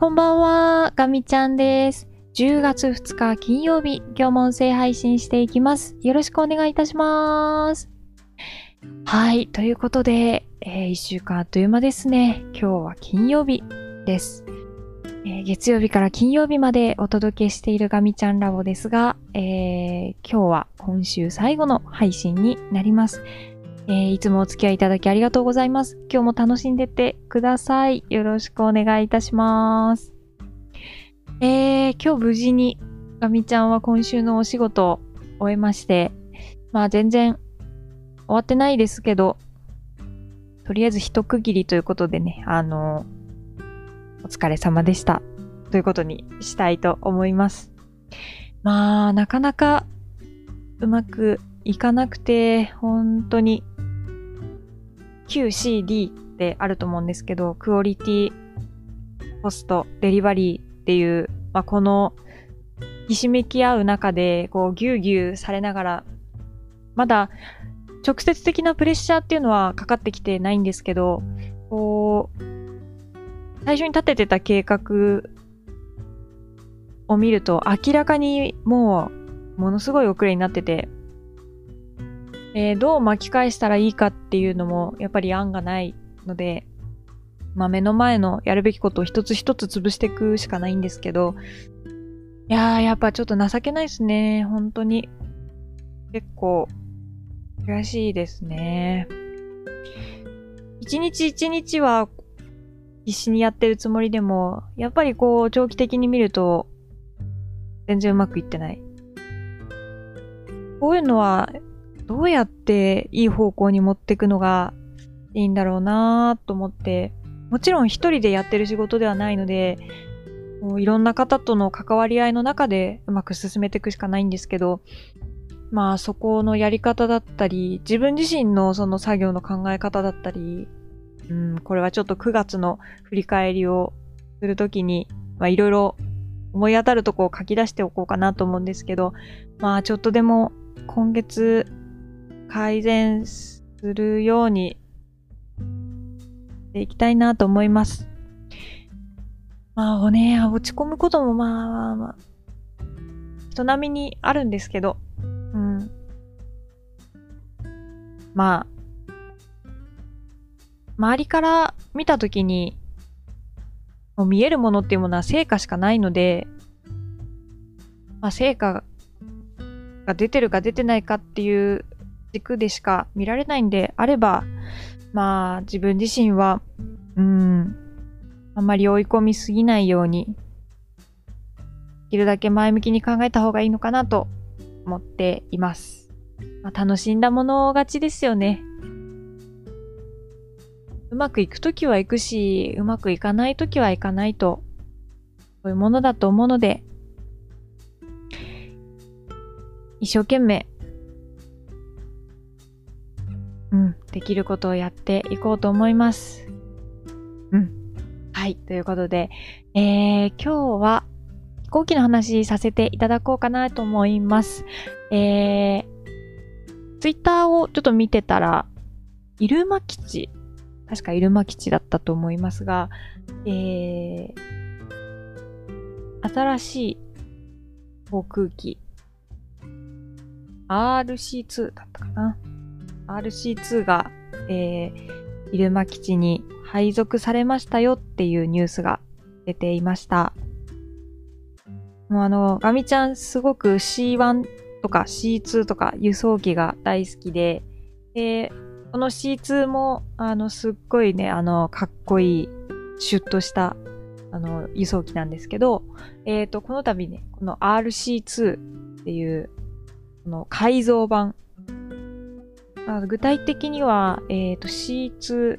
こんばんは、ガミちゃんです。10月2日金曜日、今日も音声配信していきます。よろしくお願いいたします。はい、ということで、え1週間あっという間ですね。今日は金曜日です。えー月曜日から金曜日までお届けしているガミちゃんラボですが、えー今日は今週最後の配信になります。えーいつもお付き合いいただきありがとうございます。今日も楽しんでってください。よろしくお願いいたします。えー、今日無事にガミちゃんは今週のお仕事を終えまして、まあ全然終わってないですけど、とりあえず一区切りということでね、あのお疲れ様でした。ということにしたいと思います。まあ、なかなかうまくいかなくて、本当に QCD ってあると思うんですけど、クオリティ、コスト、デリバリーっていう、まあ、この、ひしめき合う中で、こう、ぎゅうぎゅうされながら、まだ、直接的なプレッシャーっていうのはかかってきてないんですけど、こう、最初に立ててた計画を見ると、明らかにもう、ものすごい遅れになってて、えーどう巻き返したらいいかっていうのも、やっぱり案がないので、まあ目の前のやるべきことを一つ一つ潰していくしかないんですけど、いやー、やっぱちょっと情けないですね。本当に。結構、悔しいですね。一日一日は必死にやってるつもりでも、やっぱりこう、長期的に見ると、全然うまくいってない。こういうのは、どうやっていい方向に持っていくのがいいんだろうなと思って、もちろん一人でやってる仕事ではないので、もういろんな方との関わり合いの中でうまく進めていくしかないんですけど、まあそこのやり方だったり、自分自身のその作業の考え方だったり、うん、これはちょっと9月の振り返りをするときに、まあいろいろ思い当たるとこを書き出しておこうかなと思うんですけど、まあちょっとでも今月改善するようにしていきたいなと思います。まあね、落ち込むこともまあまあ、人並みにあるんですけど、うん。まあ、周りから見たときに、も見えるものっていうものは成果しかないので、まあ成果が出てるか出てないかっていう軸でしか見られないんであれば、まあ自分自身は、うん、あんまり追い込みすぎないように、できるだけ前向きに考えた方がいいのかなと思っています。まあ、楽しんだもの勝ちですよね。うまくいくときは行くし、うまくいかないときはいかないと、そういうものだと思うので、一生懸命うん、できることをやっていこうと思います。うん。はい。ということで、えー、今日は飛行機の話させていただこうかなと思います。えー、ツイッターをちょっと見てたら、入間基地、確か入間基地だったと思いますが、えー、新しい航空機、RC2 だったかな。RC2 が、えー、入間基地に配属されましたよっていうニュースが出ていました。もうあの、ガミちゃんすごく C1 とか C2 とか輸送機が大好きで、で、この C2 も、あの、すっごいね、あの、かっこいい、シュッとした、あの、輸送機なんですけど、えっ、と、この度ね、この RC2 っていう、この改造版、あ具体的には、えっ、と、C2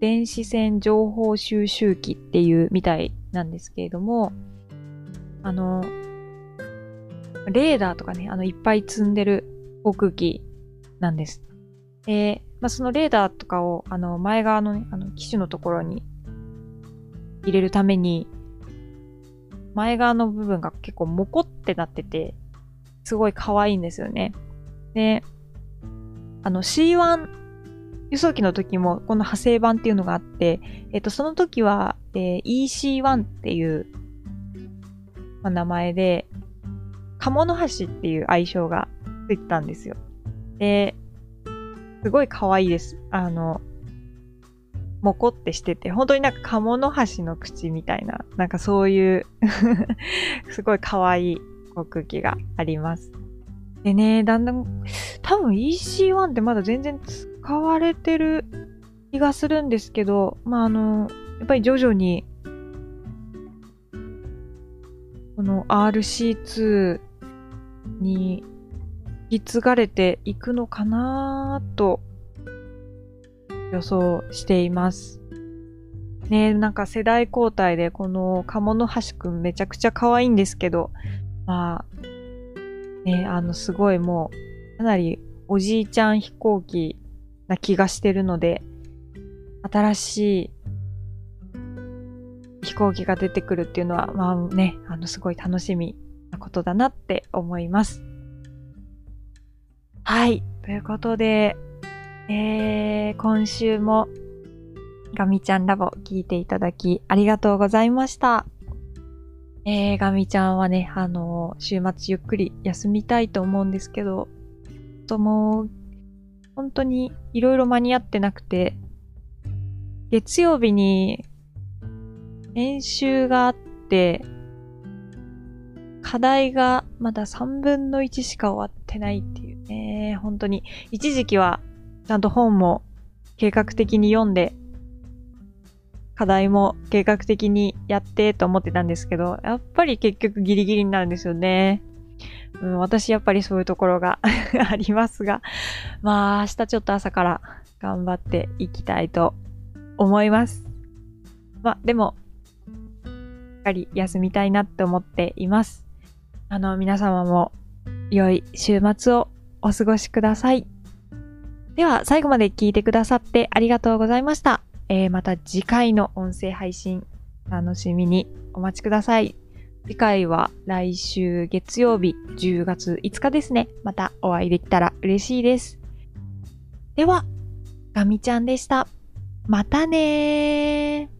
電子線情報収集機っていうみたいなんですけれども、あの、レーダーとかね、あの、いっぱい積んでる航空機なんです。で、まあ、そのレーダーとかを、あの、前側のね、あの、機種のところに入れるために、前側の部分が結構モコってなってて、すごい可愛いんですよね。で、あの C1 輸送機の時もこの派生版っていうのがあって、えっ、と、その時は、えー、EC1 っていう、まあ、名前で、鴨の橋っていう愛称がついてたんですよ。で、すごい可愛いです。あの、もこってしてて、本当になんか鴨の橋の口みたいな、なんかそういう すごい可愛い航空機があります。でね、だんだん、多分 EC1 ってまだ全然使われてる気がするんですけど、まあ、あの、やっぱり徐々に、この RC2 に引き継がれていくのかなと予想しています。ねなんか世代交代でこの鴨の橋くんめちゃくちゃ可愛いんですけど、まあ、ね、あの、すごいもう、かなりおじいちゃん飛行機な気がしてるので、新しい飛行機が出てくるっていうのは、まあね、あの、すごい楽しみなことだなって思います。はい。ということで、えー、今週もガミちゃんラボ聞いていただきありがとうございました。えー、ガミちゃんはね、あの、週末ゆっくり休みたいと思うんですけど、ともう、本当にいろいろ間に合ってなくて、月曜日に練習があって、課題がまだ3分の1しか終わってないっていうね、本当に。一時期はちゃんと本も計画的に読んで課題も計画的にやってと思ってたんですけど、やっぱり結局ギリギリになるんですよね。うん、私やっぱりそういうところが ありますが、まあ明日ちょっと朝から頑張っていきたいと思います。まあでも、しっかり休みたいなって思っています。あの皆様も良い週末をお過ごしください。では最後まで聞いてくださってありがとうございました。えー、また次回の音声配信楽しみにお待ちください。次回は来週月曜日10月5日ですね。またお会いできたら嬉しいです。では、ガミちゃんでした。またねー。